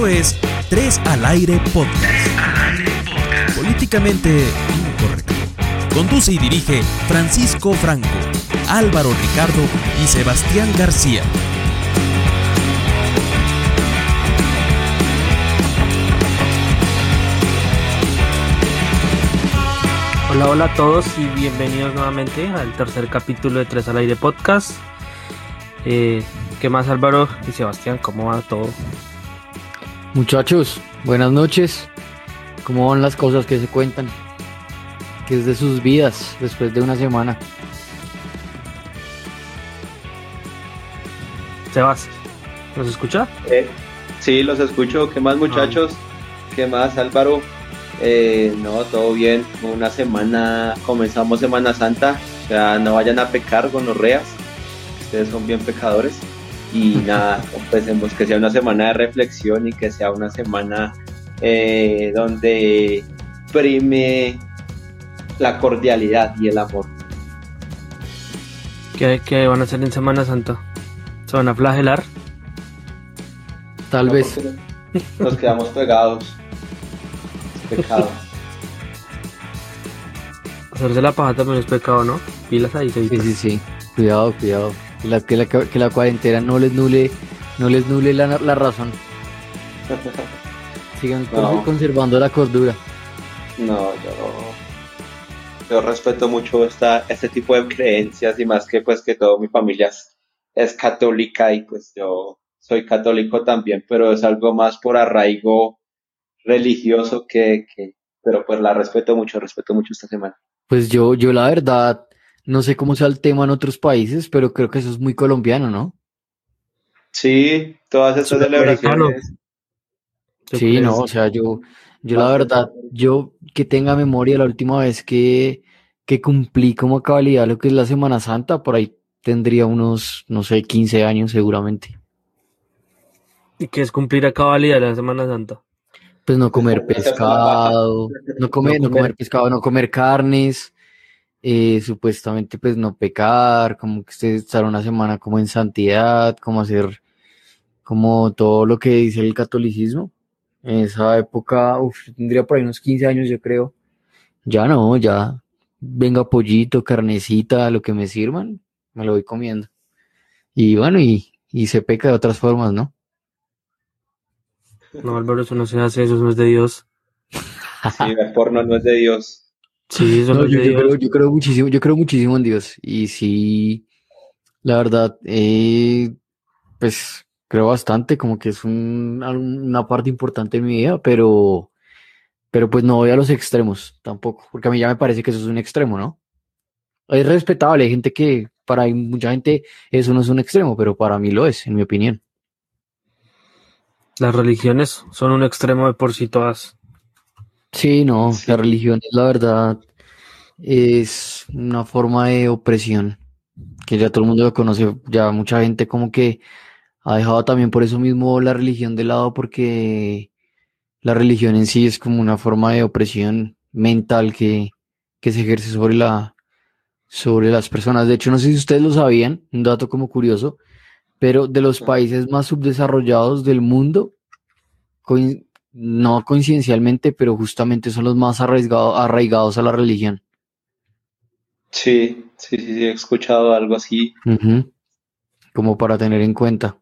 Esto es Tres al Aire Podcast. Políticamente incorrecto. Conduce y dirige Francisco Franco, Álvaro Ricardo y Sebastián García. Hola, hola a todos y bienvenidos nuevamente al tercer capítulo de Tres al Aire Podcast. Eh, ¿Qué más Álvaro y Sebastián? ¿Cómo va todo? Muchachos, buenas noches. ¿Cómo van las cosas que se cuentan? ¿Qué es de sus vidas después de una semana? Sebas, ¿nos escucha? Eh, sí, los escucho. ¿Qué más muchachos? ¿Qué más Álvaro? Eh, no, todo bien. Una semana, comenzamos Semana Santa. O sea, no vayan a pecar con los reas. Ustedes son bien pecadores. Y nada, pensemos que sea una semana de reflexión y que sea una semana eh, donde prime la cordialidad y el amor. ¿Qué, ¿Qué, van a hacer en Semana Santa? ¿Se van a flagelar? Tal No, vez. Nos quedamos pegados. Es pecado. Hacerse la paja también es pecado, ¿no? Pilas ahí, Sí, Sebitas. sí, sí. Cuidado, cuidado. Que la, que la, que la cuarentena no les nule, no les nule la, la razón. Sigan No. conservando la cordura. No, yo, yo respeto mucho esta, este tipo de creencias y más que pues que toda mi familia es, es católica y pues yo soy católico también, pero es algo más por arraigo religioso que, que pero pues la respeto mucho, respeto mucho esta semana. Pues yo, yo la verdad, no sé cómo sea el tema en otros países, pero creo que eso es muy colombiano, ¿no? Sí, todas estas Sudamericano. celebraciones. ¿Tú Sí, no, o sea, yo, yo la verdad, yo que tenga memoria la última vez que, que cumplí como a cabalidad lo que es la Semana Santa, por ahí tendría unos, no sé, 15 años seguramente. ¿Y qué es cumplir a cabalidad la Semana Santa? Pues no comer Pues, paja. pescado, no comer, No comer comer. pescado, no comer carnes, eh, supuestamente pues no pecar, como que usted estar una semana como en santidad, como hacer como todo lo que dice el catolicismo. En esa época, uf, yo tendría por ahí unos 15 años, yo creo. Ya no, ya venga pollito, carnecita, lo que me sirvan, me lo voy comiendo. Y bueno, y, y se peca de otras formas, ¿no? No, Álvaro, eso no se hace, eso no es de Dios. Sí, el porno no es de Dios. Sí, eso no, yo, creo, yo creo muchísimo, yo creo muchísimo en Dios. Y sí, la verdad, eh, pues creo bastante, como que es un- una parte importante de mi vida, pero, pero pues no voy a los extremos tampoco, porque a mí ya me parece que eso es un extremo, ¿no? Es respetable, hay gente que, para mucha gente eso no es un extremo, pero para mí lo es, en mi opinión. Las religiones son un extremo de por sí todas. Sí, no, Sí. la religión, la verdad, es una forma de opresión que ya todo el mundo lo conoce, ya mucha gente como que ha dejado también por eso mismo la religión de lado porque la religión en sí es como una forma de opresión mental que, que se ejerce sobre la, sobre las personas. De hecho, no sé si ustedes lo sabían, un dato como curioso, pero de los países más subdesarrollados del mundo, coin- no coincidencialmente, pero justamente son los más arraigados, arraigados a la religión. Sí, sí, sí, sí, he escuchado algo así. Como para tener en cuenta.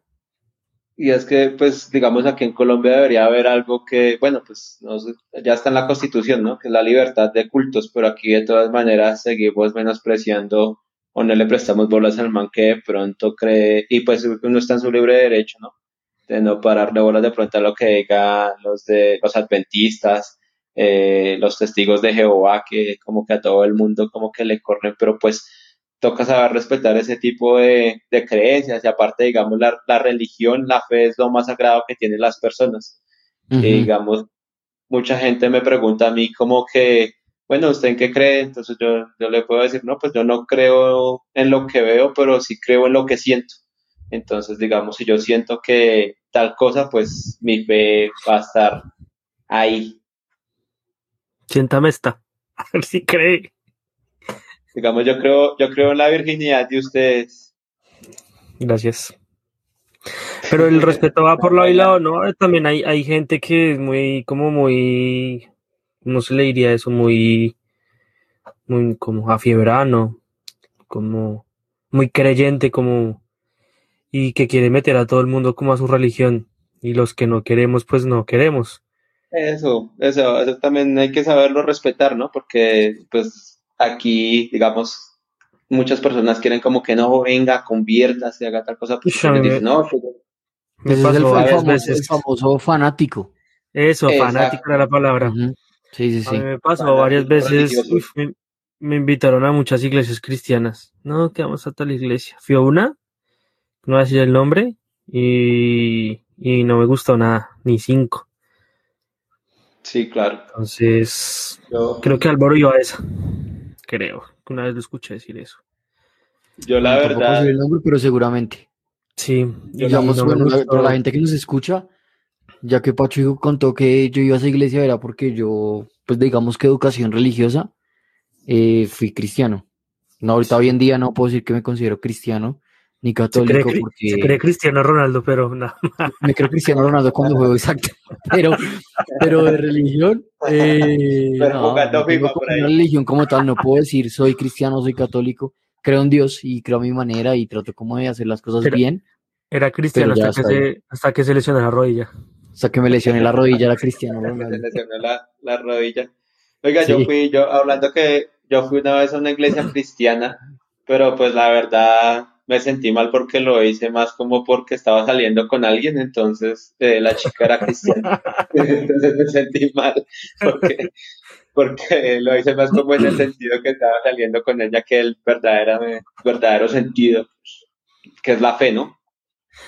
Y es que, pues, digamos, aquí en Colombia debería haber algo que, bueno, pues, no sé, ya está en la Constitución, ¿no? Que es la libertad de cultos, pero aquí de todas maneras seguimos menospreciando o no le prestamos bolas al man que de pronto cree, y pues uno está en su libre derecho, ¿no? De no pararle bolas de pronto a lo que digan los de los adventistas, eh, los testigos de Jehová, que como que a todo el mundo como que le corren, pero pues toca saber respetar ese tipo de, de creencias y aparte, digamos, la, la religión, la fe es lo más sagrado que tienen las personas. Y digamos, mucha gente me pregunta a mí como que, bueno, ¿usted en qué cree? Entonces yo, yo le puedo decir, no, pues yo no creo en lo que veo, pero sí creo en lo que siento. Entonces, digamos, si yo siento que tal cosa, pues mi fe va a estar ahí. Siéntame esta. A ver si cree. Digamos, yo creo, yo creo en la virginidad de ustedes. Gracias. Pero el respeto va por lado y lado, ¿no? También hay, hay gente que es muy, como muy, no se le diría eso, muy, muy como afiebrano, como muy creyente, como, y que quiere meter a todo el mundo como a su religión. Y los que no queremos, pues no queremos. Eso, eso, eso también hay que saberlo respetar, ¿no? Porque, pues, aquí, digamos, muchas personas quieren como que no venga, conviértase, haga tal cosa. Pues, dicen, me- no, pues, Me Ese es pasó el, famoso, veces. el famoso fanático. Eso, Exacto. fanático era la palabra. Ujú. Sí, sí, A sí. mí me pasó Fanático varias veces, religioso. uf, me, me invitaron a muchas iglesias cristianas. No, que vamos a tal iglesia. Fui a una, no voy a decir el nombre, y, y no me gustó nada, ni cinco. sí, claro. Entonces, Yo, creo que Álvaro iba a esa. Creo, que una vez lo escuché decir eso. yo la No, verdad, el nombre, pero seguramente. Sí, Digamos, no bueno, la- para la gente que nos escucha, ya que Pacho dijo- contó que yo iba a esa iglesia, era porque yo, pues digamos que educación religiosa, eh, fui cristiano. No, ahorita hoy en día no puedo decir que me considero cristiano ni se cree, católico porque se cree Cristiano Ronaldo, pero no. me creo cristiano Ronaldo cuando juego exacto. Pero, pero de religión, eh, Pero no, no tengo como una religión como tal, no puedo decir soy cristiano, soy católico. Creo en Dios y creo a mi manera y trato como de hacer las cosas Pero- bien. Era cristiano hasta que, se, hasta que se lesionó la rodilla. Hasta que me lesioné la rodilla, era cristiano se Ronaldo. lesionó la, la rodilla. Oiga, yo fui, yo hablando que yo fui una vez a una iglesia cristiana, pero pues la verdad me sentí mal porque lo hice más como porque estaba saliendo con alguien, entonces eh, la chica era cristiana, entonces me sentí mal porque, porque lo hice más como en el sentido que estaba saliendo con ella que el verdadero, verdadero sentido, que es la fe, ¿no?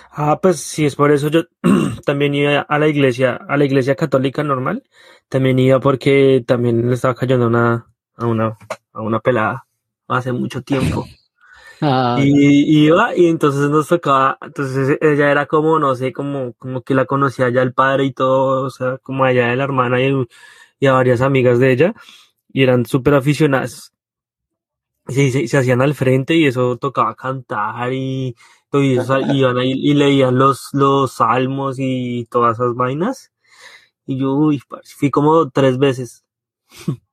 Ah, pues sí, es por eso yo también iba a la iglesia, a la iglesia católica normal. También iba porque también le estaba cayendo una, a una, a una pelada hace mucho tiempo. Ah, Y iba y entonces nos tocaba, entonces ella era como, no sé, como, como que la conocía ya el padre y todo, o sea, como allá de la hermana y, y a varias amigas de ella, y eran súper aficionadas. Se, se, se hacían al frente y eso tocaba cantar y, y eso, iban ahí y leían los, los salmos y todas esas vainas. Y yo, uy, fui como tres veces.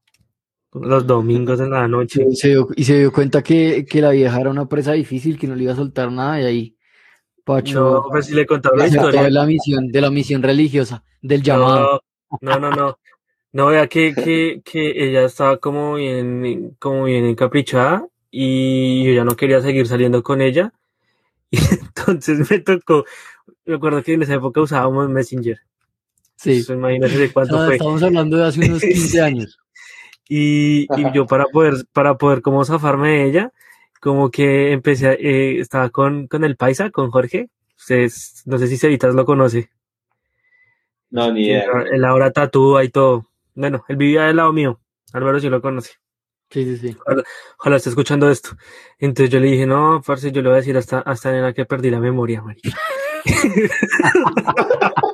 Los domingos en la noche. y se dio, y se dio cuenta que, que la vieja era una presa difícil, que no le iba a soltar nada y ahí Pacho No, pues si le contaron la historia. de la misión, de la misión religiosa, del llamado. No, no, no, no. No, vea que, que, que ella estaba como bien, como bien encaprichada y yo ya no quería seguir saliendo con ella. Y entonces me tocó, me acuerdo que en esa época usábamos Messenger. Sí. Imagínate de cuánto fue. estamos hablando de hace unos 15 años. Y, y yo para poder, para poder como zafarme de ella, como que empecé, a- eh, estaba con, con el paisa, con Jorge. Ustedes, no sé si Cevitas lo conoce. No, ni idea. Él ahora tatúa y todo. Bueno, él vivía del lado mío. Álvaro sí lo conoce. Sí, sí, sí. Ojalá esté escuchando esto. Entonces yo le dije, no, parce, yo le voy a decir hasta, hasta nena que perdí la memoria, marica.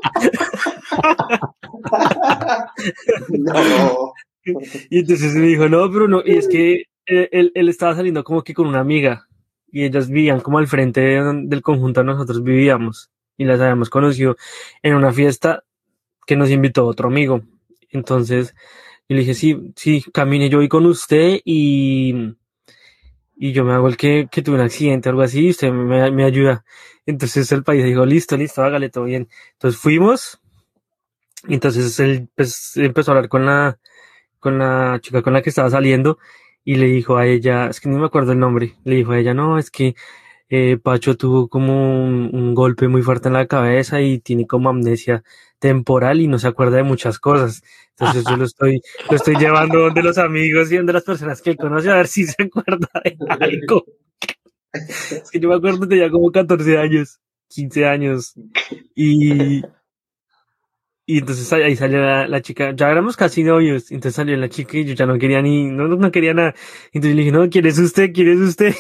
No. Y entonces me dijo, no, pero no, y es que él, él- él estaba saliendo como que con una amiga y ellas vivían como al frente del conjunto nosotros vivíamos y las habíamos conocido en una fiesta que nos invitó otro amigo. Entonces yo le dije, sí, sí, camine, yo voy con usted y, y yo me hago el que, que tuve un accidente o algo así y usted me, me ayuda. Entonces el país dijo, listo, listo, hágale todo bien. Entonces fuimos y entonces él pues, empezó a hablar con la, con la chica con la que estaba saliendo y le dijo a ella, es que no me acuerdo el nombre, le dijo a ella, no, es que eh, Pacho tuvo como un, un golpe muy fuerte en la cabeza y tiene como amnesia temporal y no se acuerda de muchas cosas. Entonces yo lo estoy, lo estoy llevando donde los amigos y donde las personas que él conoce a ver si se acuerda de algo. Es que yo me acuerdo tenía como 14 años, 15 años y, y entonces ahí, salió la, chica, ya éramos casi novios, entonces salió la chica y yo ya no quería ni, no, no, quería nada. Entonces le dije, no, ¿quién es usted? ¿Quién es usted?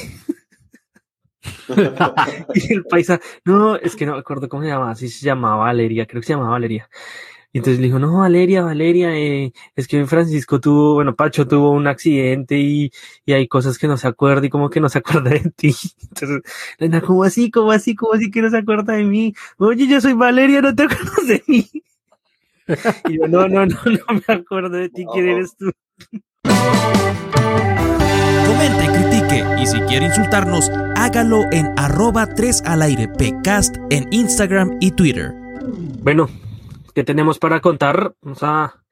y el paisa, no, es que no me acuerdo cómo se llamaba, si se llamaba Valeria, creo que se llamaba Valeria. Y entonces le dijo, no, Valeria, Valeria, eh, es que Francisco tuvo, bueno, Pacho tuvo un accidente y, y hay cosas que no se acuerda y como que no se acuerda de ti. Entonces, Lena, ¿cómo así? ¿Cómo así? ¿Cómo así que no se acuerda de mí? Oye, yo soy Valeria, ¿no te acuerdas de mí? Y yo, no, no, no, no me acuerdo de ti, ¿quién eres tú? Comente, critique y si quiere insultarnos, hágalo en arroba 3 al aire pcast en Instagram y Twitter. Bueno, ¿qué tenemos para contar? Vamos a,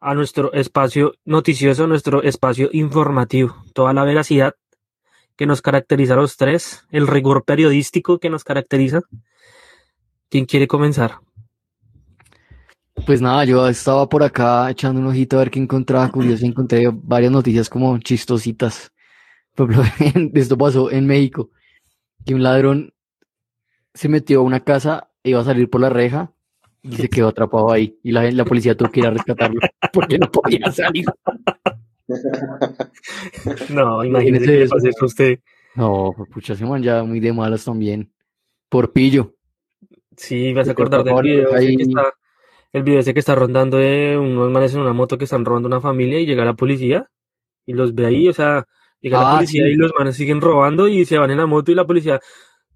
a nuestro espacio noticioso, nuestro espacio informativo, toda la veracidad que nos caracteriza a los tres, el rigor periodístico que nos caracteriza. ¿Quién quiere comenzar? Pues nada, yo estaba por acá echando un ojito a ver qué encontraba curioso. Encontré varias noticias como chistositas. Por ejemplo, esto pasó en México, que un ladrón se metió a una casa, iba a salir por la reja y se quedó atrapado ahí. Y la, la policía tuvo que ir a rescatarlo porque no podía salir. No, imagínese pase eso a usted. No, pucha, se man ya muy de malas también. Por pillo. Sí, vas a acordar del video ahí. que está, el video ese que está rondando de unos manes en una moto que están robando una familia y llega la policía y los ve ahí, o sea, llega la Ah, policía sí. y los manes siguen robando y se van en la moto y la policía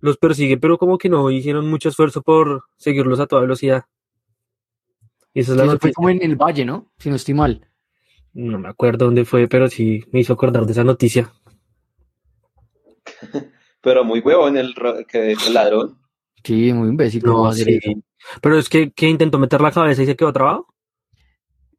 los persigue, pero como que no hicieron mucho esfuerzo por seguirlos a toda velocidad. Y esa es la Eso fue noticia. como en el Valle, ¿no? Si no estoy mal. No me acuerdo dónde fue, pero sí me hizo acordar de esa noticia. Pero muy huevón el, ro- que, el ladrón. Sí, muy imbécil. ¿cómo No, va a hacer sí. eso? Pero es que, que intentó meter la cabeza y se quedó trabado.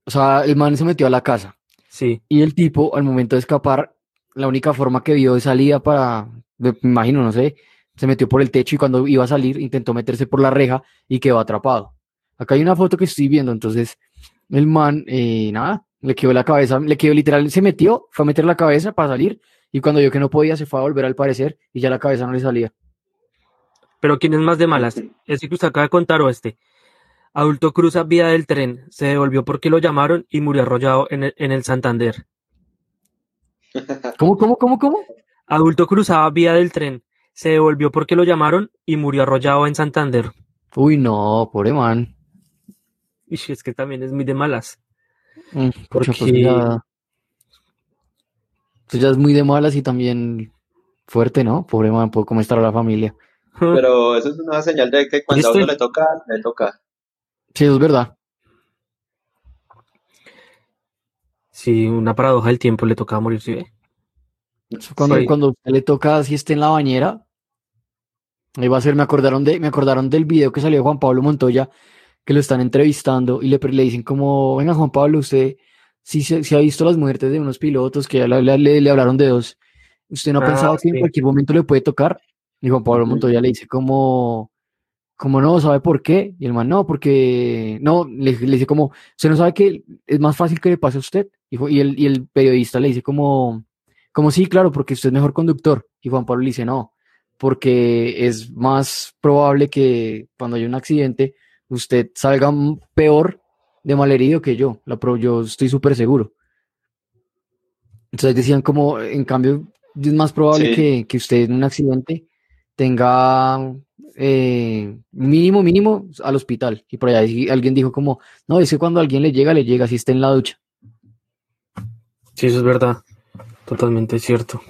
O sea, el man se metió a la casa. Sí. Y el tipo, al momento de escapar, la única forma que vio de salida para, me imagino, no sé, se metió por el techo y cuando iba a salir intentó meterse por la reja y quedó atrapado. Acá hay una foto que estoy viendo, entonces el man, eh, nada, le quedó la cabeza, le quedó literal, se metió, fue a meter la cabeza para salir y cuando vio que no podía se fue a volver al parecer y ya la cabeza no le salía. Pero ¿quién es más de malas? ¿Ese que usted acaba de contar o este? Adulto cruza vía del tren, se devolvió porque lo llamaron y murió arrollado en el, en el Santander. ¿Cómo, cómo, cómo, cómo? Adulto cruzaba vía del tren, se devolvió porque lo llamaron y murió arrollado en Santander. Uy, no, pobre man. Y es que también es muy de malas. Mm, pues Porque- ya, pues ya es muy de malas y también fuerte, ¿no? Pobre man, por cómo estará la familia. Pero eso es una señal de que cuando a uno le toca, le toca. Sí, eso es verdad. Sí, una paradoja del tiempo le tocaba morir, ¿sí Cuando, Sí. cuando le toca si esté en la bañera, ahí va a ser, me acordaron de, me acordaron del video que salió de Juan Pablo Montoya, que lo están entrevistando y le, le dicen como, venga Juan Pablo, usted sí se sí ha visto las muertes de unos pilotos que ya le, le- le- hablaron de dos. ¿Usted no ha Ah, pensado que en cualquier momento le puede tocar? Y Juan Pablo. Montoya le dice como, como no, ¿sabe por qué? Y el man, no, porque, no, le, le dice como, ¿usted no sabe que es más fácil que le pase a usted? Y, el, y el periodista le dice como, como sí, claro, porque usted es mejor conductor. Y Juan Pablo le dice, no, porque es más probable que cuando haya un accidente usted salga peor de malherido que yo. La pro- yo estoy súper seguro. Entonces decían como, en cambio, es más probable Sí. que, que usted en un accidente tenga eh, mínimo, mínimo al hospital. Y por allá di- alguien dijo como, no, es que cuando a alguien le llega, le llega si está en la ducha. Sí, eso es verdad. Totalmente cierto.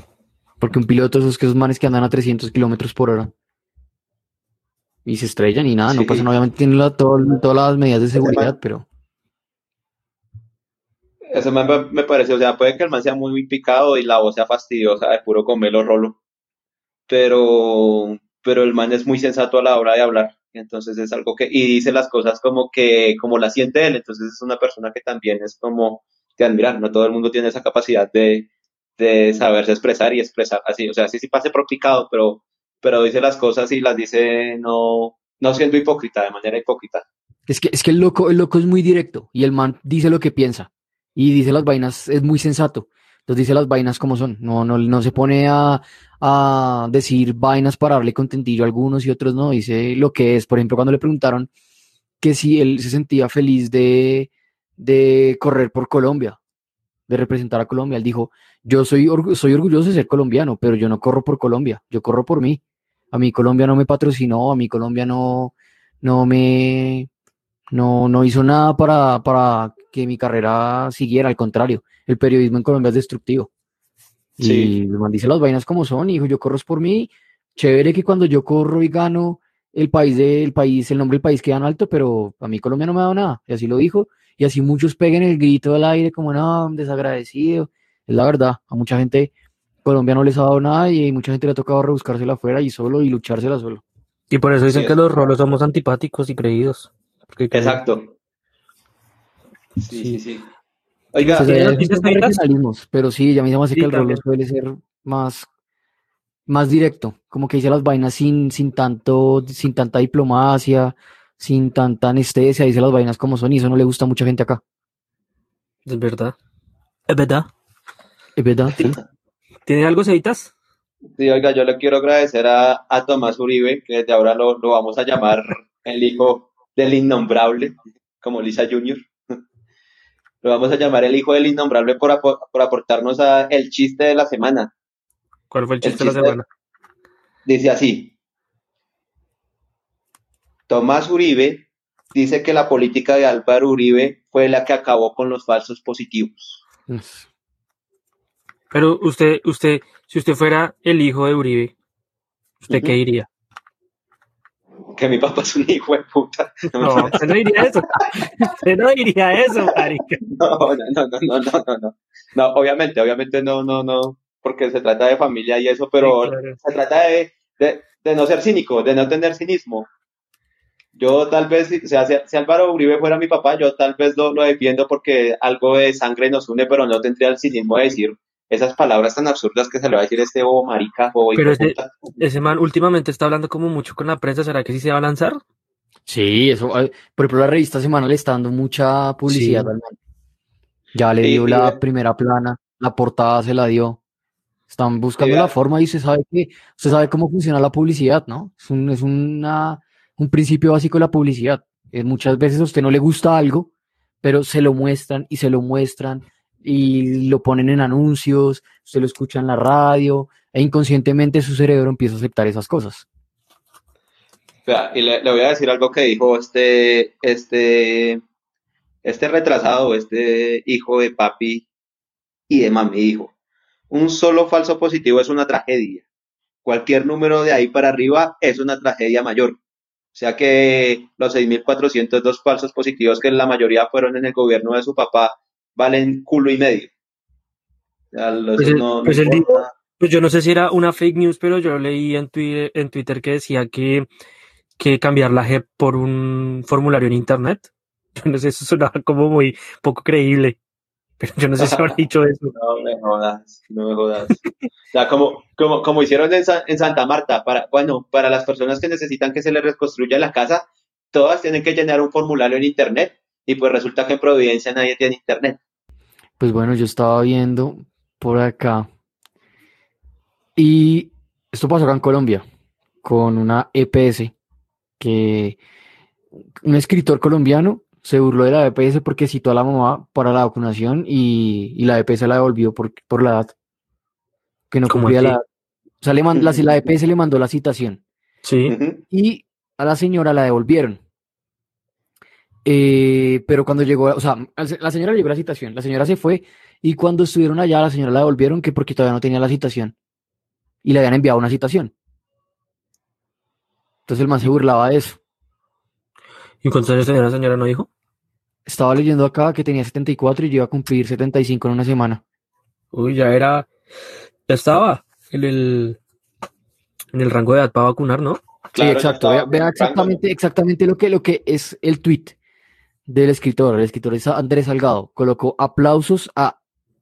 Porque un piloto, esos que esos manes que andan a 300 kilómetros por hora. Y se estrellan y nada, no pasa. Obviamente tienen la- todo- todas las medidas de seguridad, pero Eso me, me parece, o sea, puede que el man sea muy, muy picado y la voz sea fastidiosa de puro comelo rolo, pero, pero el man es muy sensato a la hora de hablar, entonces es algo que, y dice las cosas como que, como las siente él, entonces es una persona que también es como de admirar, no todo el mundo tiene esa capacidad de, de saberse expresar y expresar así, o sea, sí, sí pase por picado, pero, pero dice las cosas y las dice no, no siendo hipócrita, de manera hipócrita. es que, es que el loco, el loco es muy directo y el man dice lo que piensa y dice las vainas, es muy sensato. Entonces dice las vainas como son. No, no, no se pone a, a decir vainas para darle contentillo a algunos y otros no. Dice lo que es. Por ejemplo, cuando le preguntaron que si él se sentía feliz de, de correr por Colombia, de representar a Colombia, él dijo, yo soy, orgu- soy orgulloso de ser colombiano, pero yo no corro por Colombia, yo corro por mí. A mí Colombia no me patrocinó, a mí Colombia no, no me, No, no hizo nada para, para que mi carrera siguiera, al contrario, el periodismo en Colombia es destructivo. Sí. Y el man dice las vainas como son, hijo, yo corro es por mí. Chévere que cuando yo corro y gano, el país del país, el nombre del país queda en alto, pero a mí Colombia no me ha dado nada. Y así lo dijo. Y así muchos peguen el grito al aire como, no, desagradecido. Es la verdad, a mucha gente Colombia no les ha dado nada y mucha gente le ha tocado rebuscársela afuera y solo y luchársela solo. Y por eso dicen Sí, que los rolos somos antipáticos y creídos. Porque Exacto. Sí, Sí. sí, sí. Oiga, regionalismos, pero sí, ya me llama así Sí, que el también. suele ser más, más directo, como que dice las vainas sin, sin tanto, sin tanta diplomacia, sin tanta anestesia, dice las vainas como son, y eso no le gusta a mucha gente acá. Es verdad. Es verdad. Es verdad, sí. ¿Tiene algo, Ceitas? Sí, oiga, yo le quiero agradecer a, a Tomás Uribe, que desde ahora lo, lo vamos a llamar el hijo del innombrable, como Lisa Junior. Lo vamos a llamar el hijo del innombrable por, por aportarnos a el chiste de la semana. ¿Cuál fue el El chiste de la semana? Dice así. Tomás Uribe dice que la política de Álvaro Uribe fue la que acabó con los falsos positivos. Pero usted, usted, si usted fuera el hijo de Uribe, ¿usted qué diría? Que mi papá es un hijo de puta. No, no diría eso. Usted no diría eso, marica. No, no, no, no, no, no, no, obviamente, obviamente no, no, no, porque se trata de familia y eso, pero Sí, claro. se trata de, de, de no ser cínico, de no tener cinismo. Yo tal vez, si- o sea, si, si Álvaro Uribe fuera mi papá, yo tal vez lo, lo defiendo porque algo de sangre nos une, pero no tendría el cinismo de decir esas palabras tan absurdas que se le va a decir este bobo marica, bobo Pero ese-. Ese man últimamente está hablando como mucho con la prensa. ¿Será que sí se va a lanzar? Sí, eso, por ejemplo, la revista Semana le está dando mucha publicidad Sí. al man. Ya le Sí, dio sí, la primera plana, la portada se la dio. Están buscando Sí, la forma y usted sabe que, usted sabe cómo funciona la publicidad, ¿no? Es un, es una, un principio básico de la publicidad. Eh, muchas veces a usted no le gusta algo, pero se lo muestran y se lo muestran y lo ponen en anuncios, usted lo escucha en la radio e inconscientemente su cerebro empieza a aceptar esas cosas. Y le, le voy a decir algo que dijo este, este, este retrasado, este hijo de papi y de mami, dijo, un solo falso positivo es una tragedia. Cualquier número de ahí para arriba es una tragedia mayor. O sea que los 6.402 falsos positivos, que la mayoría fueron en el gobierno de su papá, valen culo y medio. Pues no- no pues él importa. Pues yo no sé si era una fake news, pero yo leí en Twitter, en Twitter que decía que, que cambiar la JEP por un formulario en internet. Yo no sé, eso sonaba como muy poco creíble. Pero yo no sé si habrá dicho eso. No me jodas, no me jodas. O sea, como, como, como hicieron en, Sa- en Santa Marta, para, bueno, para las personas que necesitan que se les reconstruya la casa, todas tienen que llenar un formulario en internet y pues resulta que en Providencia nadie tiene internet. Pues bueno, yo estaba viendo por acá. Y esto pasó acá en Colombia, con una EPS, que un escritor colombiano se burló de la EPS porque citó a la mamá para la vacunación y, y la EPS la devolvió por, por la edad, que no ¿Cómo cumplía la edad. O sea, le man- la, la EPS le mandó la citación Sí. Y a la señora la devolvieron. Eh, pero cuando llegó, o sea, la señora le llegó la citación, la señora se fue y cuando estuvieron allá, la señora la devolvieron que porque todavía no tenía la citación y le habían enviado una citación. Entonces el man se burlaba de eso. ¿Y cuántos años tenía la señora, no dijo? Estaba leyendo acá que tenía 74 y iba a cumplir 75 en una semana. Uy, ya era. Ya estaba en el, en el rango de edad para vacunar, ¿no? Sí, exacto. Vea, vea exactamente, exactamente lo que, lo que es el tweet del escritor. El escritor es Andrés Salgado. Colocó aplausos a,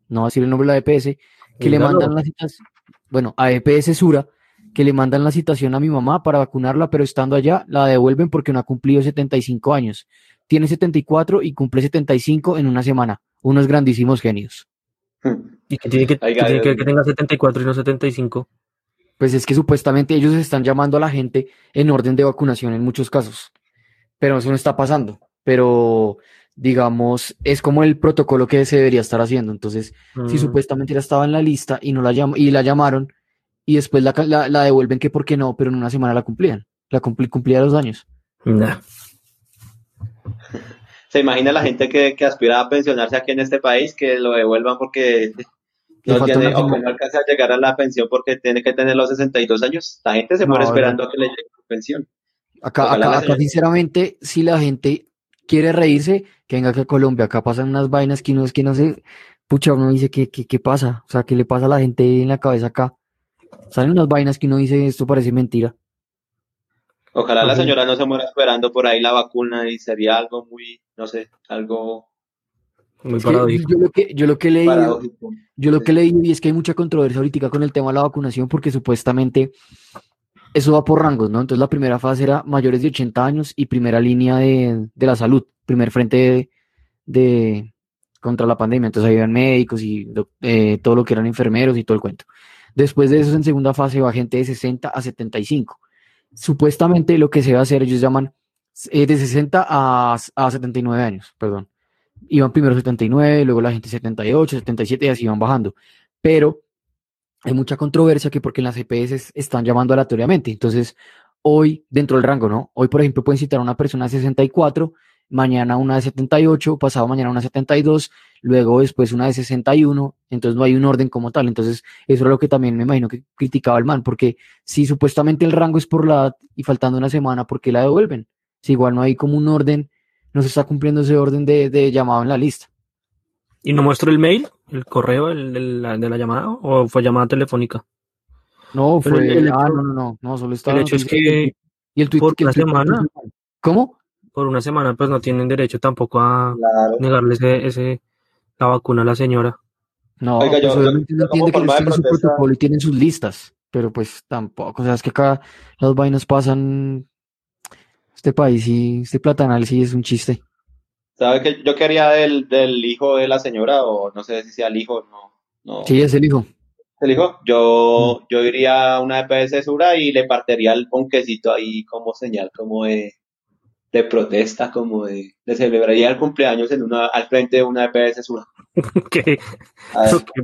no voy a decir el nombre de la EPS, que le mandan la citación, bueno, a EPS Sura, que le mandan la citación a mi mamá para vacunarla, pero estando allá la devuelven porque no ha cumplido 75 años. Tiene 74 y cumple 75 en una semana. Unos grandísimos genios. Y que tiene que, que tiene que ver que tenga 74 y no 75. Pues es que supuestamente ellos están llamando a la gente en orden de vacunación en muchos casos, pero eso no está pasando. Pero, digamos, es como el protocolo que se debería estar haciendo. Entonces, si Mm. supuestamente ya estaba en la lista y no la llam- y la llamaron y después la, la, la devuelven que por qué no, pero en una semana la cumplían. La cumpli- cumplía los años. Nah. ¿Se imagina la gente que, que aspira a pensionarse aquí en este país que lo devuelvan porque no tiene o que no alcanza a llegar a la pensión porque tiene que tener los 62 años? La gente se muere No, esperando a que le llegue su pensión. Acá, acá, la sinceramente, si la gente quiere reírse, que venga aquí a Colombia. Acá pasan unas vainas que uno es que no sé, pucha, uno dice, ¿qué, qué, qué pasa? O sea, ¿qué le pasa a la gente en la cabeza acá? Salen unas vainas que uno dice, esto parece mentira. Ojalá la señora no se muera esperando por ahí la vacuna y sería algo muy, no sé, algo Muy que paradójico. yo lo que, yo lo que yo lo que leído y es que hay mucha controversia ahorita con el tema de la vacunación porque supuestamente eso va por rangos, ¿no? Entonces la primera fase era mayores de 80 años y primera línea de, de la salud, primer frente de, de- contra la pandemia. Entonces ahí eran médicos y eh, todo lo que eran enfermeros y todo el cuento. Después de eso, en segunda fase va gente de 60 a 75. Supuestamente lo que se va a hacer, ellos llaman eh, de 60 a, a 79 años, perdón. Iban primero 79, luego la gente 78, 77 y así van bajando. Pero hay mucha controversia que porque en las EPS están llamando aleatoriamente. Entonces, hoy, dentro del rango, ¿no? Hoy, por ejemplo, pueden citar a una persona de 64, mañana una de 78, pasado mañana una de 72, luego después una de 61, entonces no hay un orden como tal. Entonces, eso era lo que también me imagino que criticaba el man, porque si supuestamente el rango es por la edad y faltando una semana, ¿por qué la devuelven? Si igual no hay como un orden, no se está cumpliendo ese orden de, de llamado en la lista. ¿Y no muestro el mail, el correo el, de, la, de la llamada o fue llamada telefónica? No, Pero fue. el- el ah, no, no, no, no, solo está. El la hecho es y que Y el tweet por una tweet- semana. ¿Cómo? por una semana pues no tienen derecho tampoco a Claro. negarle ese, ese la vacuna a la señora. No, Oiga, pues yo- obviamente yo como entiende que tienen su protocolo y tienen sus listas, pero pues tampoco, o sea, es que acá las vainas pasan. Este país sí, este platanal sí es un chiste. ¿Sabe que yo quería del, del hijo de la señora o no sé si sea el hijo, no, no. Sí, es el hijo. ¿El hijo? Yo, yo iría a una EPS Sura y le partiría el ponquecito ahí como señal, como de, de protesta, como de, le celebraría el cumpleaños en una, al frente de una EPS Sura. qué, A ver, qué,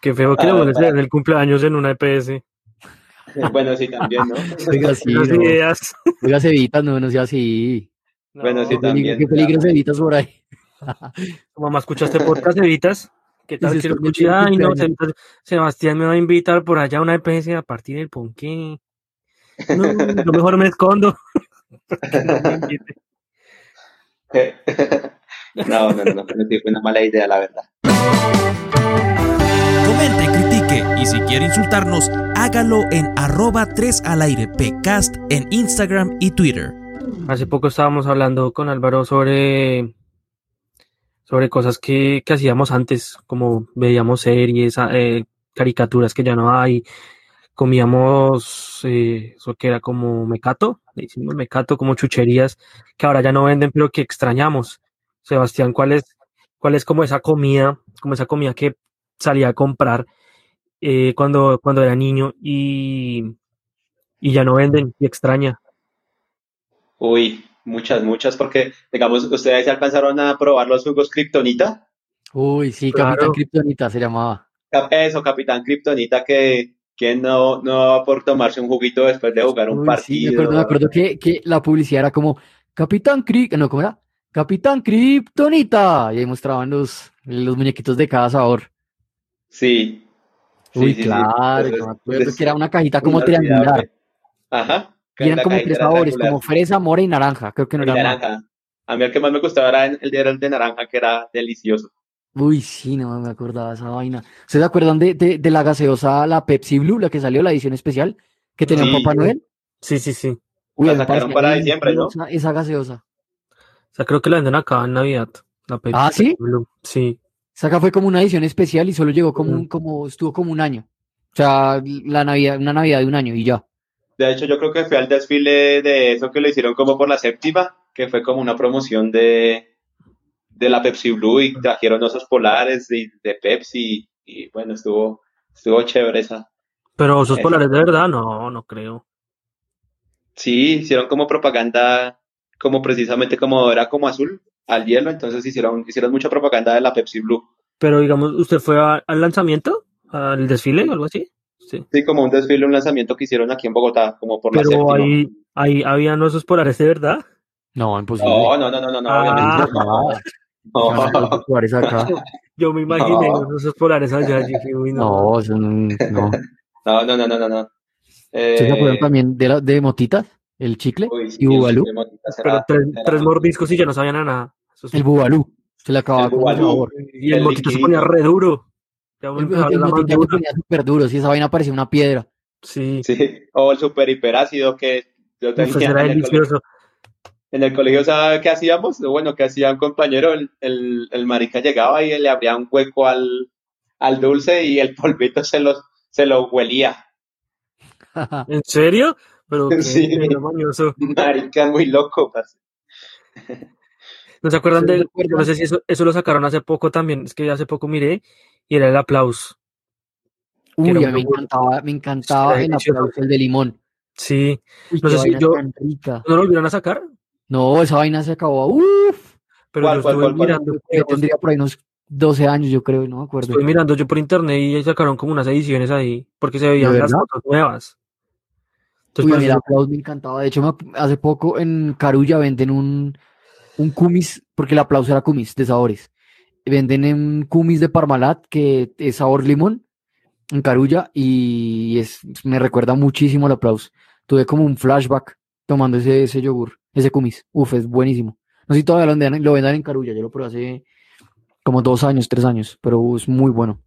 qué feo que le en el cumpleaños en una EPS. bueno, sí, también, ¿no? Oiga, sí, no. ideas. Oiga, Cevitas, no, no sea así. Bueno, sí, también, qué peligro claro. Cevitas por ahí. Tu mamá, ¿escuchaste podcast, Evitas? ¿Qué tal que lo ¿por qué escuché? Ay, no, Sebastián me va a invitar por allá a una EPS a partir del ponqué. No, yo mejor me escondo. No. No, no, no, no, pero sí fue una mala idea, la verdad. Comente, critique y si quiere insultarnos, hágalo en arroba 3 al aire pcast en Instagram y Twitter. Hace poco estábamos hablando con Álvaro sobre, sobre cosas que, que hacíamos antes, como veíamos series, eh, caricaturas que ya no hay, comíamos eh, eso que era como mecato, le hicimos mecato, como chucherías que ahora ya no venden, pero que extrañamos. Sebastián, ¿cuál es, cuál es como esa comida, como esa comida que salía a comprar eh, cuando, cuando era niño y, y ya no venden y extraña? Uy, muchas, muchas, porque, digamos, ustedes se alcanzaron a probar los jugos Kryptonita. Uy, sí, Claro. Capitán Kryptonita se llamaba. Cap- Eso, Capitán Kryptonita, que, que no, no va por tomarse un juguito después de jugar un Uy, sí, partido. me acuerdo, me acuerdo que, que la publicidad era como Capitán Kryp, no, ¿cómo era? Capitán Kryptonita. Y ahí mostraban los, los muñequitos de cada sabor. Sí. Sí, Uy, sí, sí. claro, Entonces, me acuerdo es que era una cajita como triangular. Ajá. Y eran como tres sabores, como fresa, mora y naranja. Creo que no Y era más. naranja. A mí el que más me gustaba era el, era el de naranja, que era delicioso. Uy, sí, no me acordaba de esa vaina. ¿Ustedes se acuerdan de, de, de la gaseosa, la Pepsi Blue, la que salió, la edición especial, que tenía un Sí. Papá Noel? Sí, sí, sí. Uy, La sacaron para diciembre, ¿no? Esa gaseosa. O sea, creo que la venden acá en Navidad. La Pepsi ¿Ah, sí? Blue. Sí. Esa acá fue como una edición especial y solo llegó como, un, como, estuvo como un año. O sea, la Navidad, una Navidad de un año y ya. De hecho, yo creo que fue al desfile de eso que lo hicieron como por la séptima, que fue como una promoción de, de la Pepsi Blue y trajeron osos polares de, de Pepsi y bueno, estuvo, estuvo chévere esa. Pero osos Eso. polares de verdad, no, no creo. Sí, hicieron como propaganda, como precisamente como era como azul al hielo, entonces hicieron, hicieron mucha propaganda de la Pepsi Blue. Pero digamos, ¿usted fue a- al lanzamiento? ¿Al desfile o algo así? Sí. Sí, como un desfile, un lanzamiento que hicieron aquí en Bogotá, como por la Pero ahí, ahí habían osos polares de verdad. No, imposible. No, no, no, no, no, no, Ah. obviamente no. No. Yo me imaginé No. esos polares allá. no. No, eso no. no. No, no, no, no, no, no. ¿Ustedes se acuerdan Eh, también de, la, de? El chicle uy, sí, y Bubalú. Pero tres, será- tres mordiscos y ya no sabían a nada. Es- El Bubalú. Se le acababa El con el sabor. y el el motito se ponía re duro. Ya uno a súper duro. Sí, esa vaina parecía una piedra. Sí, Sí, o el super hiperácido que yo tenía era en el, colegio, delicioso. en el colegio, ¿sabe qué hacíamos? Bueno, que hacía un compañero, el, el, el marica llegaba y le abría un hueco al, al dulce y el polvito se lo, se lo huelía. ¿En serio? Pero qué Sí. Marica, muy loco, parce. ¿No se acuerdan ¿Ustedes de.? acuerdan? No sé si eso, eso lo sacaron hace poco también. Es que hace poco miré y era el aplauso. Uy, era a un mí me encantaba, me encantaba el aplauso, el de limón. Sí. Uy, No sé si yo-. ¿No lo volvieron a sacar? No, esa vaina se acabó. Uf, Pero ¿Cuál, yo cuál, estuve cuál, cuál? mirando. yo tendría por ahí unos 12 años, yo creo, no me acuerdo. estuve mirando yo por internet y sacaron como unas ediciones ahí. Porque se veían ¿De las fotos nuevas. Entonces, Uy, eso- aplauso me encantaba. De hecho, hace poco en Carulla venden un, un kumis, porque el aplauso era kumis de sabores. Venden un kumis de Parmalat que es sabor limón en Carulla y es, me recuerda muchísimo el aplauso. Tuve como un flashback tomando ese, ese yogur, ese kumis. Uf, es buenísimo. No sé si todavía lo vendan, lo vendan en Carulla, yo lo probé hace como dos años, tres años, pero es muy bueno.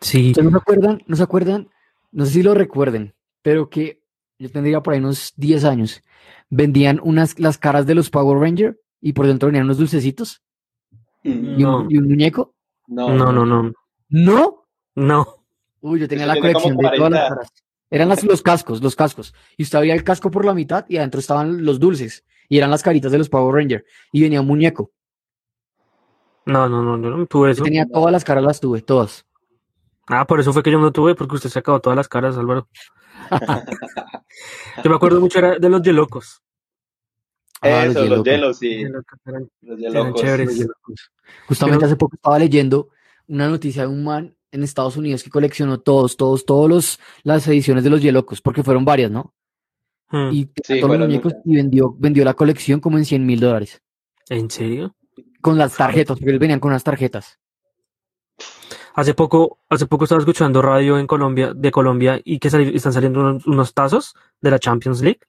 Sí. ¿Ustedes no se acuerdan? ¿No se acuerdan? No sé si lo recuerden, pero que yo tendría por ahí unos 10 años. Vendían unas, las caras de los Power Ranger y por dentro venían unos dulcecitos y, No. un, y un muñeco. No, No, no, no. ¿No? No. Uy, yo tenía Eso la colección de todas las 40. caras. Eran las- los cascos, los cascos. Y usted abría el casco por la mitad y adentro estaban los dulces. Y eran las caritas de los Power Ranger. Y venía un muñeco. No, no, no. Yo no tuve Yo eso. tenía todas las caras, las tuve, todas. Ah, por eso fue que yo no tuve, porque usted se acabó todas las caras, Álvaro. yo me acuerdo mucho era de los Yelocos. Ah, Eso, los hielos, sí. Los eran hielocos. chéveres. Justamente hace poco estaba leyendo una noticia de un man en Estados Unidos que coleccionó todos, todos, todos los, las ediciones de los Yelocos, porque fueron varias, ¿no? Hmm. Y Sí, todos los muñecos y vendió, vendió la colección como en 100 mil dólares. ¿En serio? Con las tarjetas, porque ellos venían con unas tarjetas. Hace poco, hace poco estaba escuchando radio en Colombia, de Colombia, y que están saliendo unos, unos tazos de la Champions League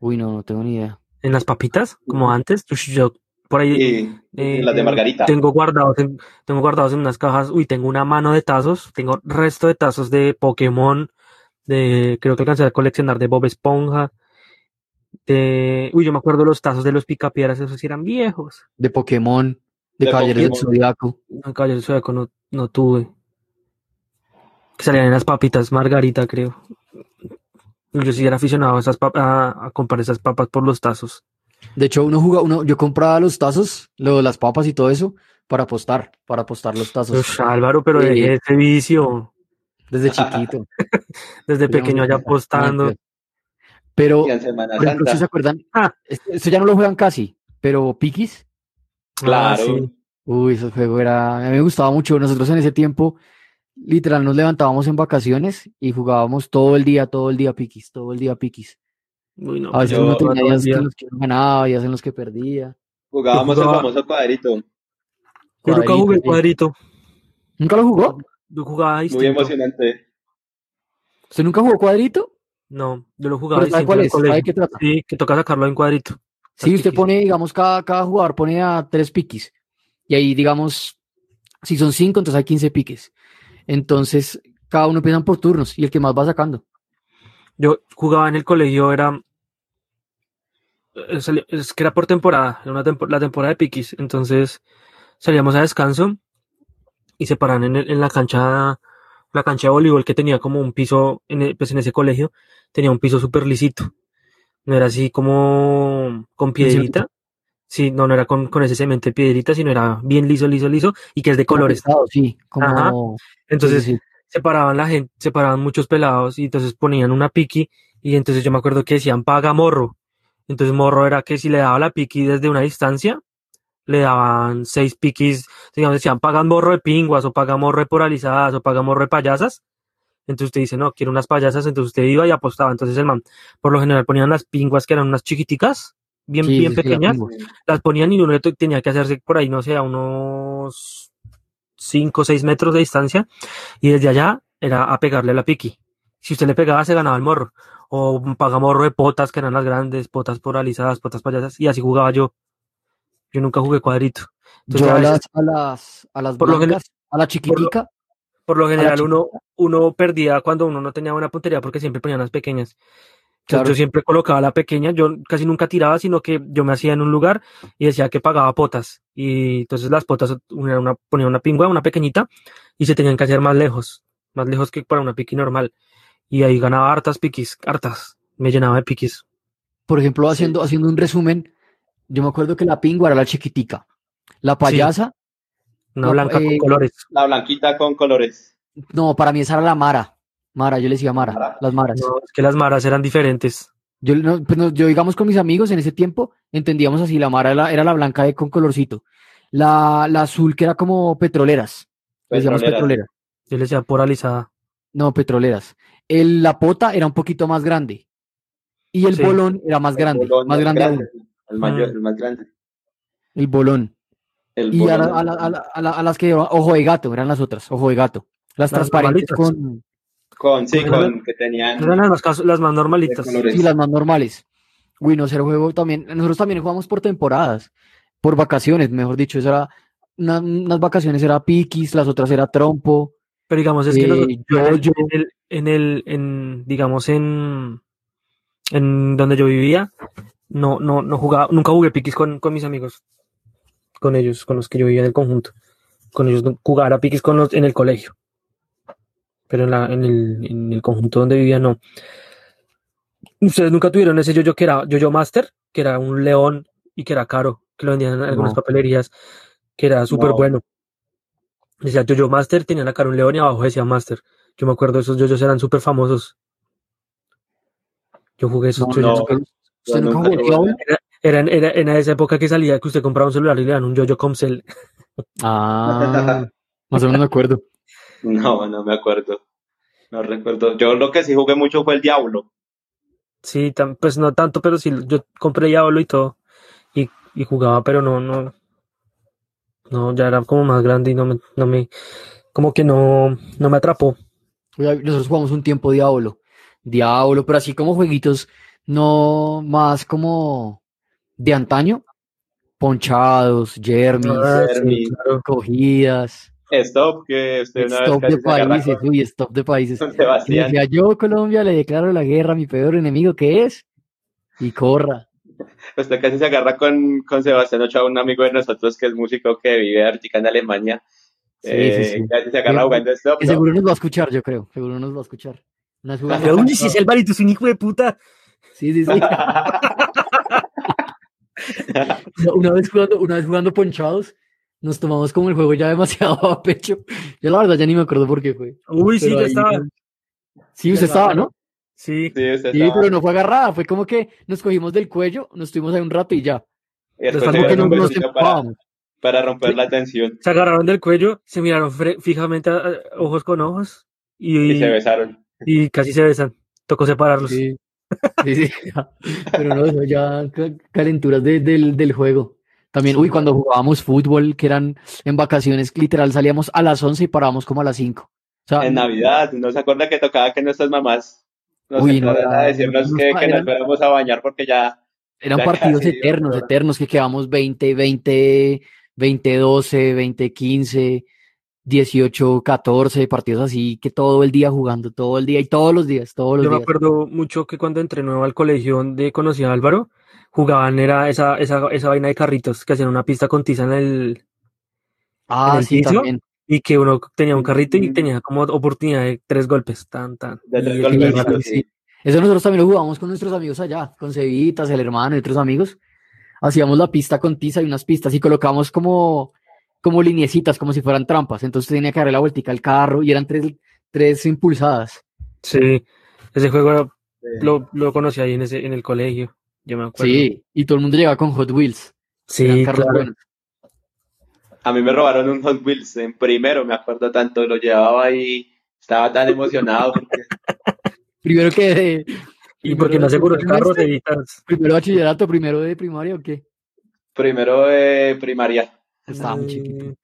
Uy, no, no tengo ni idea. En las papitas, como antes. Ush, Yo por ahí eh, las de Margarita. tengo guardados en, tengo guardados en unas cajas. Uy, tengo una mano de tazos, tengo resto de tazos de Pokémon, de creo que alcancé a coleccionar de Bob Esponja. De, uy, yo me acuerdo los tazos de los picapiedras, esos sí eran viejos. De Pokémon, de, De Caballeros del. Zodiaco. No, Caballero Zodiaco no, no tuve. Que salían en las papitas Margarita, creo. Yo sí era aficionado a, esas a, a comprar esas papas por los tazos. De hecho, uno jugaba, uno, yo compraba los tazos, lo- las papas y todo eso, para apostar, para apostar los tazos. Álvaro, pero Sí. de ese vicio, Desde chiquito. desde pequeño allá apostando. Pero, por ejemplo, ¿sí se acuerdan? Ah. Esto, esto ya no lo juegan casi, pero Pikis. Claro. Ah, sí. Uy, ese juego era, a mí me gustaba mucho. Nosotros en ese tiempo, literal, nos levantábamos en vacaciones y jugábamos todo el día, todo el día piquis, todo el día piquis. Uy, no, A veces yo- uno tenía días día. en los que uno ganaba, días en los que perdía. Jugábamos jugaba- el famoso cuadrito. Yo nunca jugué el cuadrito. ¿Nunca lo jugó? Yo jugaba Muy distinto. emocionante. ¿Usted nunca jugó cuadrito? No, yo lo jugaba ¿Pero cuál es? ¿Sabe qué trata? Sí, que toca sacarlo en cuadrito. Sí, usted piquis. pone, digamos, cada, cada jugador pone a tres piquis. Y ahí, digamos, si son cinco, entonces hay 15 piques. Entonces, cada uno empiezan por turnos y el que más va sacando. Yo jugaba en el colegio, era. eh, Es que era por temporada, era una tempo- la temporada de piquis. Entonces salíamos a descanso y se paraban en, el- en la cancha, la cancha de voleibol que tenía como un piso, en el- pues en ese colegio, tenía un piso súper lisito. No era así como con piedrita. Sí, no, no era con, con ese cemento de piedrita, sino era bien liso, liso, liso y que es de colores. Pesado, sí, como... Ajá. Entonces sí, sí, sí. separaban la gente, separaban muchos pelados y entonces ponían una piqui y entonces yo me acuerdo que decían paga morro. Entonces morro era que si le daba la piqui desde una distancia, le daban seis piquis, digamos, decían pagan morro de pinguas o paga morro de poralizadas o paga morro de payasas. entonces usted dice, no, quiero unas payasas, entonces usted iba y apostaba. Entonces el man, por lo general ponían las pinguas que eran unas chiquiticas, bien, Sí, bien sí, la pequeñas, tengo. las ponían y uno tenía que hacerse por ahí, no sé, a unos 5 o 6 metros de distancia, y desde allá era a pegarle a la piqui. Si usted le pegaba, se ganaba el morro. O un pagamorro de potas, que eran las grandes, potas polarizadas, potas payasas, y así jugaba yo. Yo nunca jugué cuadrito. Entonces, Yo a veces- las, a las, a las Por lo a la chiquitica, Por lo la general, uno, uno perdía cuando uno no tenía buena puntería porque siempre ponían las pequeñas. Claro. yo siempre colocaba la pequeña, yo casi nunca tiraba, sino que yo me hacía en un lugar y decía que pagaba potas. Y entonces las potas, una, una, ponía una pingüe, una pequeñita, y se tenían que hacer más lejos, más lejos que para una piqui normal. Y ahí ganaba hartas piquis, hartas. Me llenaba de piquis. por ejemplo, Sí. haciendo, haciendo un resumen, yo me acuerdo que la pingua era la chiquitica. La payasa, Una No, blanca con eh, colores. La blanquita con colores. no, para mí esa era la Mara. Mara, yo le decía Mara, Mara. las Maras. No, es que las maras eran diferentes. Yo, no, pues no, yo, digamos, con mis amigos en ese tiempo, entendíamos así, la Mara era, era la blanca de, con colorcito. La, la azul que era como petroleras. Le decíamos Petroleras. petrolera. Yo le decía poralizada. No, petroleras. El, la pota era un poquito más grande. Y el Sí. bolón era más El grande, más grande aún. El mayor, Mm. el más grande. El bolón. El Y a, bolón. la- a la- a la- a la- a las que ojo de gato, eran las otras, ojo de gato. Las, Las transparentes normalitas. con Con, sí, Con- con que tenían Eran las más, cas- las más normalitas. sí, las más normales. Uy, no sé, el juego también. Nosotros también jugamos por temporadas, por vacaciones, mejor dicho. Eso era, una- unas vacaciones era piquis, las otras era trompo. Pero digamos, es que Eh, nosotros yo- en, el- yo- en el, en el, en, digamos, en, en donde yo vivía, no, no, no jugaba, nunca jugué piquis con, con mis amigos, con ellos, con los que yo vivía en el conjunto. Con ellos no- jugar a piquis con los, en el colegio. Pero en la, en el, en el conjunto donde vivía, no. Ustedes nunca tuvieron ese yo-yo que era yo-yo master, que era un león y que era caro, que lo vendían en algunas No. papelerías, que era súper No. bueno. Decía yo-yo master, tenía la cara un león y abajo decía master. Yo me acuerdo, esos yo-yos eran súper famosos. Yo jugué esos No, yo-yos. no. ¿Usted Yo nunca jugó era, era en esa época que salía que usted compraba un celular y le dan un yo-yo Comcel. Ah, más o menos me acuerdo. No, no me acuerdo. No recuerdo. Yo lo que sí jugué mucho fue el Diablo. Sí, tan- pues no tanto, pero sí, yo compré Diablo y todo. Y, y jugaba, pero no, no. No, ya era como más grande y no me, no me, como que no, no me atrapó. Nosotros jugamos un tiempo Diablo. Diablo, pero así como jueguitos, no más como de antaño. Ponchados, Jermis, Ah, sí, Hermes. claro. cogidas, Stop, que usted una vez stop casi de países, con uy, stop de países. Sebastián. decía, yo Colombia le declaro la guerra a mi peor enemigo, que es? Y corra. Usted casi se agarra con, con Sebastián Ochoa, un amigo de nosotros que es músico que vive ahorita en Alemania. Sí, Eh, sí, sí. Casi se agarra jugando Stop. Que ¿no? seguro nos va a escuchar, yo creo. Seguro nos va a escuchar. Vez jugando Uy, si es el varito, es un hijo de puta. Sí, sí, sí. Una- Una vez jugando, una vez jugando ponchados, nos tomamos como el juego ya demasiado a pecho. Yo la verdad ya ni me acuerdo por qué fue. Uy, sí, ahí- estaba. Sí, usted estaba, ¿no? Sí. Sí, usted Sí, estaba- pero no fue agarrada, fue como que nos cogimos del cuello, nos estuvimos ahí un rato y ya. y después que no nos para, para romper Sí. la tensión Se agarraron del cuello, se miraron fijamente a- a- ojos con ojos y, y se besaron. y casi se besan. Tocó separarlos. Sí, sí, sí. Pero no, eso ya ca- calenturas de- del, del juego. También, uy, cuando jugábamos fútbol, que eran en vacaciones, literal, salíamos a las 11 y parábamos como a las 5. O sea, En Navidad, ¿no se acuerda que tocaba que nuestras mamás nos Uy, no, a decirnos nos que, que nos fuéramos a bañar porque ya Eran Ya partidos casi, eternos, eternos, que quedamos 20, 20, 20, 12, 20, 15, 18, 14, partidos así, que todo el día jugando, todo el día y todos los días, todos los Yo me días. acuerdo mucho que cuando entré nuevo al colegio donde conocí a Álvaro, jugaban era esa, esa, esa vaina de carritos que hacían una pista con tiza en el Ah, en el sí, piso. y que uno tenía un carrito y Mm. tenía como oportunidad de tres golpes, tan, tan. de tres golpes, sí. Eso nosotros también lo jugábamos con nuestros amigos allá, con Cevitas, el hermano y otros amigos. Hacíamos la pista con tiza y unas pistas y colocamos como, como lineecitas, como si fueran trampas. Entonces tenía que darle la vueltica al carro y eran tres, tres impulsadas. Sí, ese juego lo, lo conocí ahí en ese, en el colegio, yo me acuerdo. Sí, y todo el mundo llegaba con Hot Wheels. sí, Eran carros claro. buenos. A mí me robaron un Hot Wheels en primero, me acuerdo tanto, lo llevaba ahí, Estaba tan emocionado porque Primero que de, ¿Y por qué primero no de aseguró el carro? Te evitas. Primero bachillerato, primero de primaria o qué? primero de primaria Estaba muy chiquito. Eh,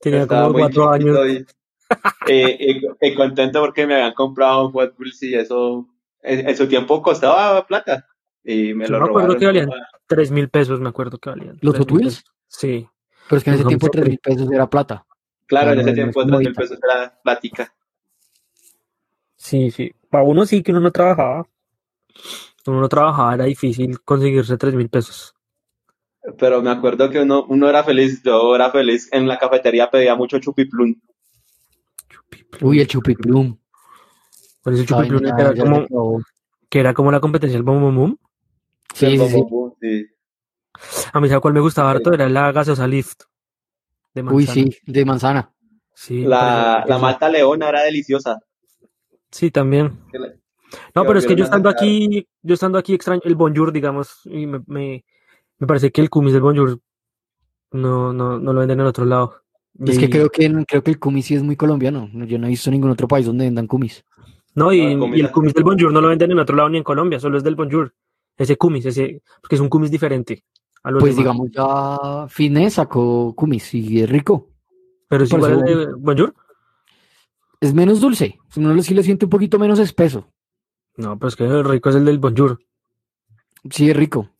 Tenía estaba como cuatro años. y, y- y- y contento porque me habían comprado un Hot Wheels y eso en, en su tiempo costaba plata y me Yo lo me acuerdo robaron. que valían tres mil pesos, me acuerdo que valían. ¿Los 3.000 Hot Wheels? Sí. Pero es que en ese tiempo 3 mil pesos era plata. Claro, en ese tiempo no es 3 mil pesos era platica. Sí, sí. Para uno sí que uno no trabajaba. Uno no trabajaba, era difícil conseguirse tres mil pesos. Pero me acuerdo que uno, uno era feliz, yo era feliz. En la cafetería pedía mucho chupiplum. Uy, el chupiplum. Ese Ay, chupiplum no, que, era como, que era como la competencia del Bum Bum Bum. Sí, sí, sí. A mí, ¿sabe cuál me gustaba harto? Era la gaseosa Lift. De Uy, manzana. sí, de manzana. Sí, La, la malta leona era deliciosa. Sí, también. No, pero es que yo estando aquí, yo estando aquí extraño el bonjour, digamos, y me, me, me parece que el kumis del bonjour no, no, no lo venden en otro lado. Es que creo que creo que el kumis sí es muy colombiano. No, Yo no he visto ningún otro país donde vendan kumis. No, y, No, el y kumis- el kumis del bonjour no lo venden en otro lado ni en Colombia, solo es del bonjour. Ese kumis, ese, porque es un kumis diferente a los Pues demás. digamos ya Fitness sacó kumis y es rico. Pero es igual al de bonjour. Es menos dulce. Uno sí lo siente un poquito menos espeso. No, pero es que el rico es el del bonjour. Sí, es rico.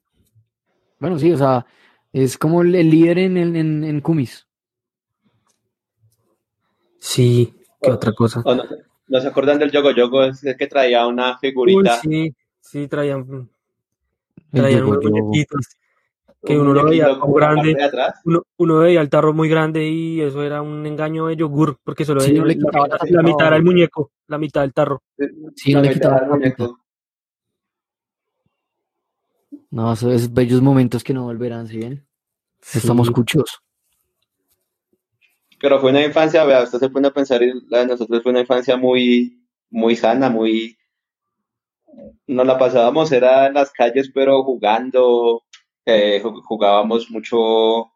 Bueno, sí, o sea, es como el, el líder en, en, en, en kumis. Sí, qué otra cosa. ¿O no, ¿no se acuerdan del Yogo Yogo? Es el que traía una Uy, figurita. sí, sí, traían, El traían unos muñequitos. que un uno lo veía como grande. Uno, uno veía el tarro muy grande y eso era un engaño de yogur, porque solo Sí, veía no le quitaba la la mitad era el muñeco, la mitad del tarro. Sí, La no le quitaba tapita. muñeco. No, eso es bellos momentos que no volverán, ¿sí ven? Estamos Sí. cuchos. Pero fue una infancia, vea, usted se pone a pensar, la de nosotros fue una infancia muy, muy sana, muy... Nos la pasábamos, era en las calles, pero jugando, eh, ju- jugábamos mucho,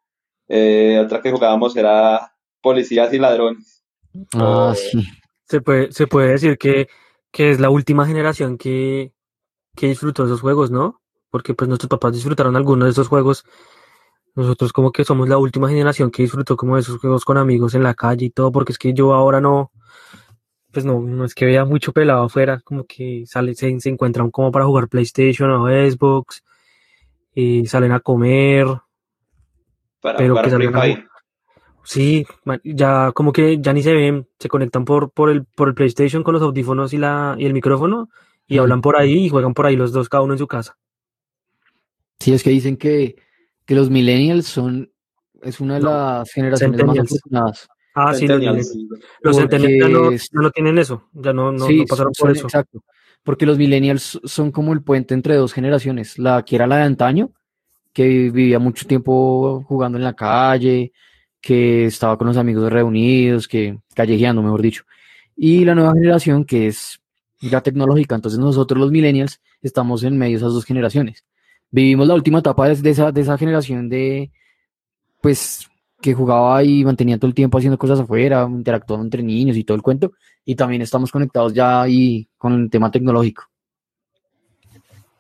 eh, otra que jugábamos era policías y ladrones. Ah, sí. Se puede, se puede decir que, que es la última generación que, que disfrutó esos juegos, ¿no? Porque pues nuestros papás disfrutaron algunos de esos juegos. Nosotros como que somos la última generación que disfrutó como de esos juegos con amigos en la calle y todo, porque es que yo ahora no, pues no, no es que vea mucho pelado afuera, como que sale, se, se encuentran como para jugar PlayStation o Xbox, y salen a comer, para Pero jugar que Free salgan a. Sí, ya como que ya ni se ven, se conectan por, por el, por el PlayStation con los audífonos y la, y el micrófono y Mm. hablan por ahí y juegan por ahí los dos, cada uno en su casa. Sí, es que dicen que, que los millennials son, es una de No, las generaciones más afortunadas. Ah, sí, los, Centennials. los no, ya no tienen eso, ya no, no, sí, no pasaron por son- eso. exacto. Porque los millennials son como el puente entre dos generaciones. La que era la de antaño, que vivía mucho tiempo jugando en la calle, que estaba con los amigos reunidos, que callejeando, mejor dicho. Y la nueva generación, que es ya tecnológica. Entonces nosotros los millennials estamos en medio de esas dos generaciones. Vivimos la última etapa de esa, de esa generación de, pues, que jugaba y mantenía todo el tiempo haciendo cosas afuera, interactuando entre niños y todo el cuento. Y también estamos conectados ya ahí con el tema tecnológico.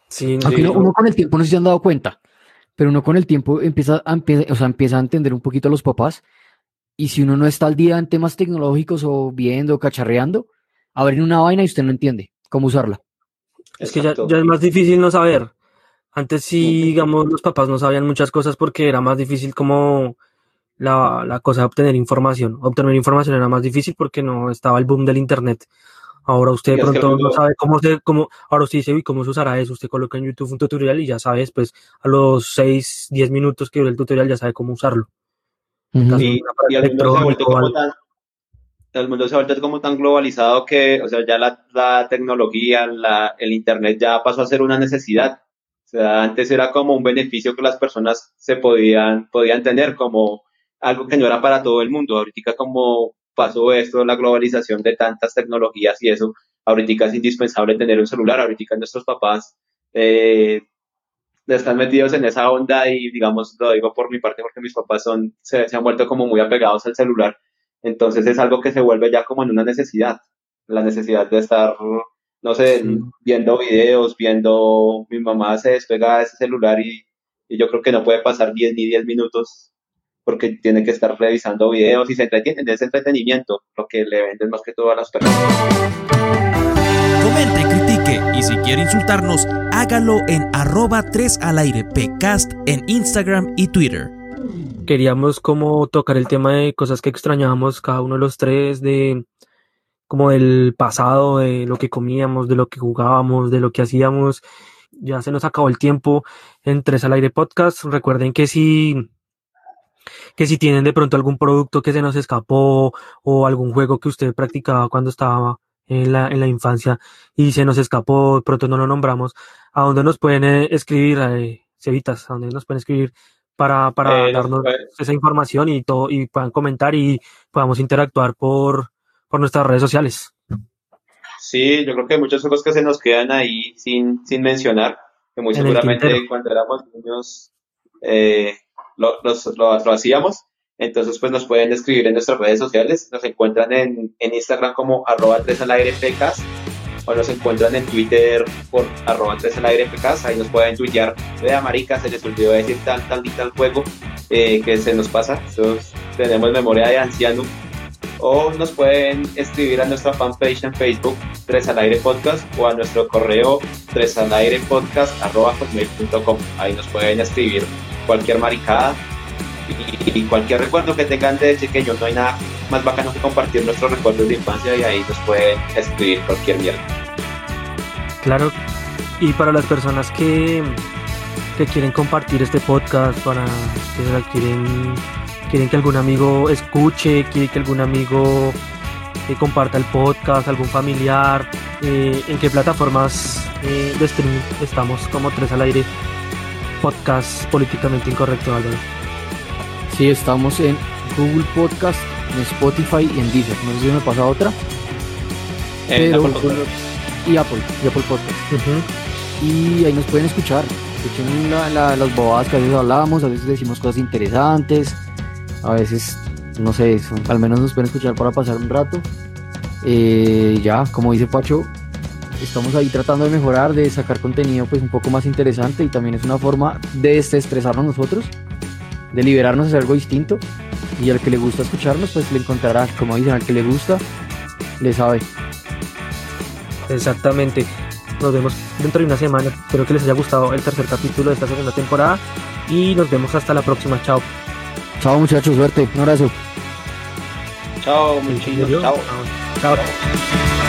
Sí, Aunque uno, ¿no? uno con el tiempo no sé si se han dado cuenta, pero uno con el tiempo empieza a, empe- o sea, empieza a entender un poquito a los papás. Y si uno no está al día en temas tecnológicos o viendo, cacharreando, abren una vaina y usted no entiende cómo usarla. es que ya, ya es más difícil no saber. Antes sí, digamos, los papás no sabían muchas cosas porque era más difícil como la, la cosa de obtener información. Obtener información era más difícil porque no estaba el boom del internet. Ahora usted de pronto no sabe cómo se, cómo, ahora usted dice, uy, ¿cómo se usará eso? Usted coloca en YouTube un tutorial y ya sabe después, a los 6, 10 minutos que dura el tutorial, ya sabe cómo usarlo. Caso- Y, el mundo se ha vuelto como tan, el mundo se ha vuelto como tan globalizado que, o sea, ya la, la tecnología, la, el internet ya pasó a ser una necesidad. O sea, antes era como un beneficio que las personas se podían, podían tener, como algo que no era para todo el mundo. Ahorita como pasó esto, la globalización de tantas tecnologías y eso, ahorita es indispensable tener un celular. Ahorita nuestros papás eh, están metidos en esa onda y digamos, lo digo por mi parte porque mis papás son, se, se han vuelto como muy apegados al celular. Entonces es algo que se vuelve ya como en una necesidad. la necesidad de estar, no sé, Sí. viendo videos, viendo, mi mamá se despega de ese celular y, y yo creo que no puede pasar 10 ni 10 minutos porque tiene que estar revisando videos y se entretiene en ese entretenimiento, lo que le venden más que todo a las personas. Comente y critique y si quiere insultarnos, hágalo en arroba 3 al aire pcast en Instagram y Twitter. Queríamos como tocar el tema de cosas que extrañábamos cada uno de los tres, de como del pasado, de lo que comíamos, de lo que jugábamos, de lo que hacíamos. Ya se nos acabó el tiempo en Tres al Aire Podcast. Recuerden que si que si tienen de pronto algún producto que se nos escapó o algún juego que usted practicaba cuando estaba en la, en la infancia y se nos escapó, pronto no lo nombramos, ¿a dónde nos pueden eh, escribir, eh, Cevitas? ¿A dónde nos pueden escribir para, para Eh, nos darnos esa información y todo y puedan comentar y podamos interactuar por, por nuestras redes sociales? Sí, yo creo que hay muchos juegos que se nos quedan ahí sin, sin mencionar, que muy En seguramente cuando éramos niños eh, lo, lo- hacíamos. Entonces, pues nos pueden escribir en nuestras redes sociales. Nos encuentran en, en Instagram como arroba 3 al aire pecas o nos encuentran en Twitter por arroba 3 al aire pecas. Ahí nos pueden tuitear, vea marica, se les olvidó decir tal, tal y tal juego eh, que se nos pasa. Entonces, tenemos memoria de anciano. O nos pueden escribir a nuestra fanpage en Facebook, 3 al aire podcast, o a nuestro correo 3 al aire podcast arroba. Ahí nos pueden escribir cualquier maricada y, cualquier recuerdo que tengan de pequeño. No hay nada más bacano que compartir nuestros recuerdos de infancia y ahí nos pueden escribir cualquier mierda. Claro, y para las personas que, que quieren compartir este podcast, para que quieren, quieren que algún amigo escuche, quiere que algún amigo eh, comparta el podcast, algún familiar, eh, en qué plataformas eh, de streaming estamos como tres al aire, podcast políticamente incorrecto, Álvaro. Sí, estamos en Google Podcast, en Spotify y en Deezer. No sé si me pasa otra. En Pero- Apple Podcast. Y Apple, y Apple Podcast. Y ahí nos pueden escuchar. Escuchen la- la- las bobadas que a veces hablamos, a veces decimos cosas interesantes, a veces, no sé, son- al menos nos pueden escuchar para pasar un rato. Eh, ya, como dice Pacho, estamos ahí tratando de mejorar, de sacar contenido pues un poco más interesante y también es una forma de desestresarnos nosotros, de liberarnos a hacer algo distinto. Y al que le gusta escucharnos, pues le encontrará, como dicen, al que le gusta, le sabe. Exactamente. Nos vemos dentro de una semana. Espero que les haya gustado el tercer capítulo de esta segunda temporada y nos vemos hasta la próxima. Chao. Chao muchachos, suerte, un abrazo. Chao, muchachos. Chao. Chao.